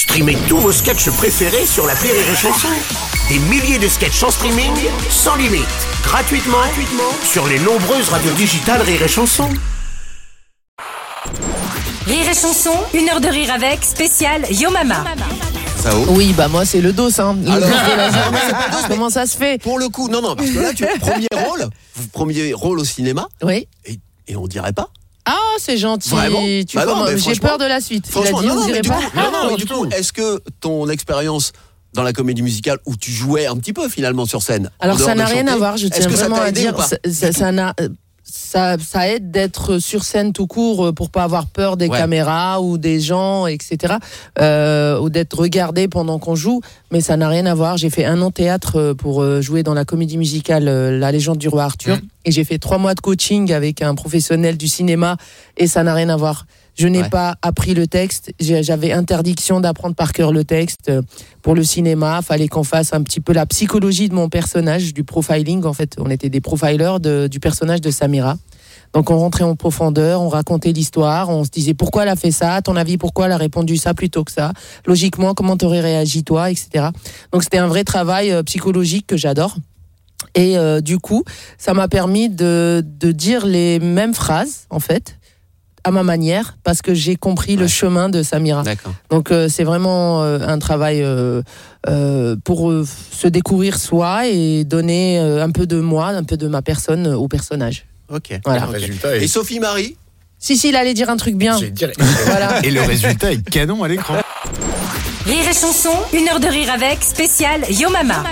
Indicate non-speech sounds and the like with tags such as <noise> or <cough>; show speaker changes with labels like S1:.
S1: Streamez tous vos sketchs préférés sur la Rire et Chanson. Des milliers de sketchs en streaming, sans limite, gratuitement, gratuitement sur les nombreuses radios digitales Rire et Chanson.
S2: Rire et chanson, une heure de rire avec, spécial Yo Mama.
S3: Oui, bah moi c'est le dos, hein. Le
S4: Alors-
S3: dos de la <laughs> journée.
S4: C'est pas le dos, mais-
S3: Comment ça se fait
S4: Pour le coup, non, non, parce que là, tu premier rôle, premier rôle au cinéma,
S3: Oui.
S4: et, et on dirait pas.
S3: Ah, c'est gentil.
S4: Vraiment
S3: Tu
S4: Bah
S3: J'ai peur de la suite. Il a
S4: Franchement,
S3: dit,
S4: non,
S3: on
S4: non, mais du
S3: pas.
S4: coup, non, non, mais du coup, est-ce que ton expérience dans la comédie musicale où tu jouais un petit peu finalement sur scène
S3: Alors ça n'a rien à voir, je
S4: est-ce
S3: tiens
S4: que ça
S3: vraiment à dire. Ça, n'a- euh, ça, ça aide d'être sur scène tout court euh, pour pas avoir peur des
S4: Ouais.
S3: caméras ou des gens, etc. euh, ou d'être regardé pendant qu'on joue, mais ça n'a rien à voir. J'ai fait un an théâtre pour jouer dans la comédie musicale La légende du roi Arthur,
S4: Mmh.
S3: Et j'ai fait trois mois de coaching avec un professionnel du cinéma, et ça n'a rien à voir. Je n'ai
S4: Ouais.
S3: pas appris le texte. J'avais interdiction d'apprendre par cœur le texte. Euh, Pour le cinéma, fallait qu'on fasse un petit peu la psychologie de mon personnage, du profiling. En fait, on était des profilers de- du personnage de Samira. Donc on rentrait en profondeur, on racontait l'histoire, on se disait pourquoi elle a fait ça, à ton avis pourquoi elle a répondu ça plutôt que ça, logiquement comment t'aurais réagi toi, etc. Donc c'était un vrai travail euh, psychologique que j'adore. Et euh, du coup, ça m'a permis de, de dire les mêmes phrases, en fait, à ma manière, parce que j'ai compris le chemin de Samira.
S4: D'accord.
S3: Donc euh, c'est vraiment euh, un travail euh, euh, pour euh, se découvrir soi et donner euh, un peu de moi, un peu de ma personne euh, au personnage.
S4: Ok.
S3: Voilà.
S4: Et
S5: est...
S4: Sophie Marie,
S3: Si, si, il allait dire un truc bien.
S5: Dire- <laughs>
S3: Voilà.
S5: Et le résultat est canon à l'écran.
S2: Rire et chanson, une heure de rire avec, spécial Yo Mama.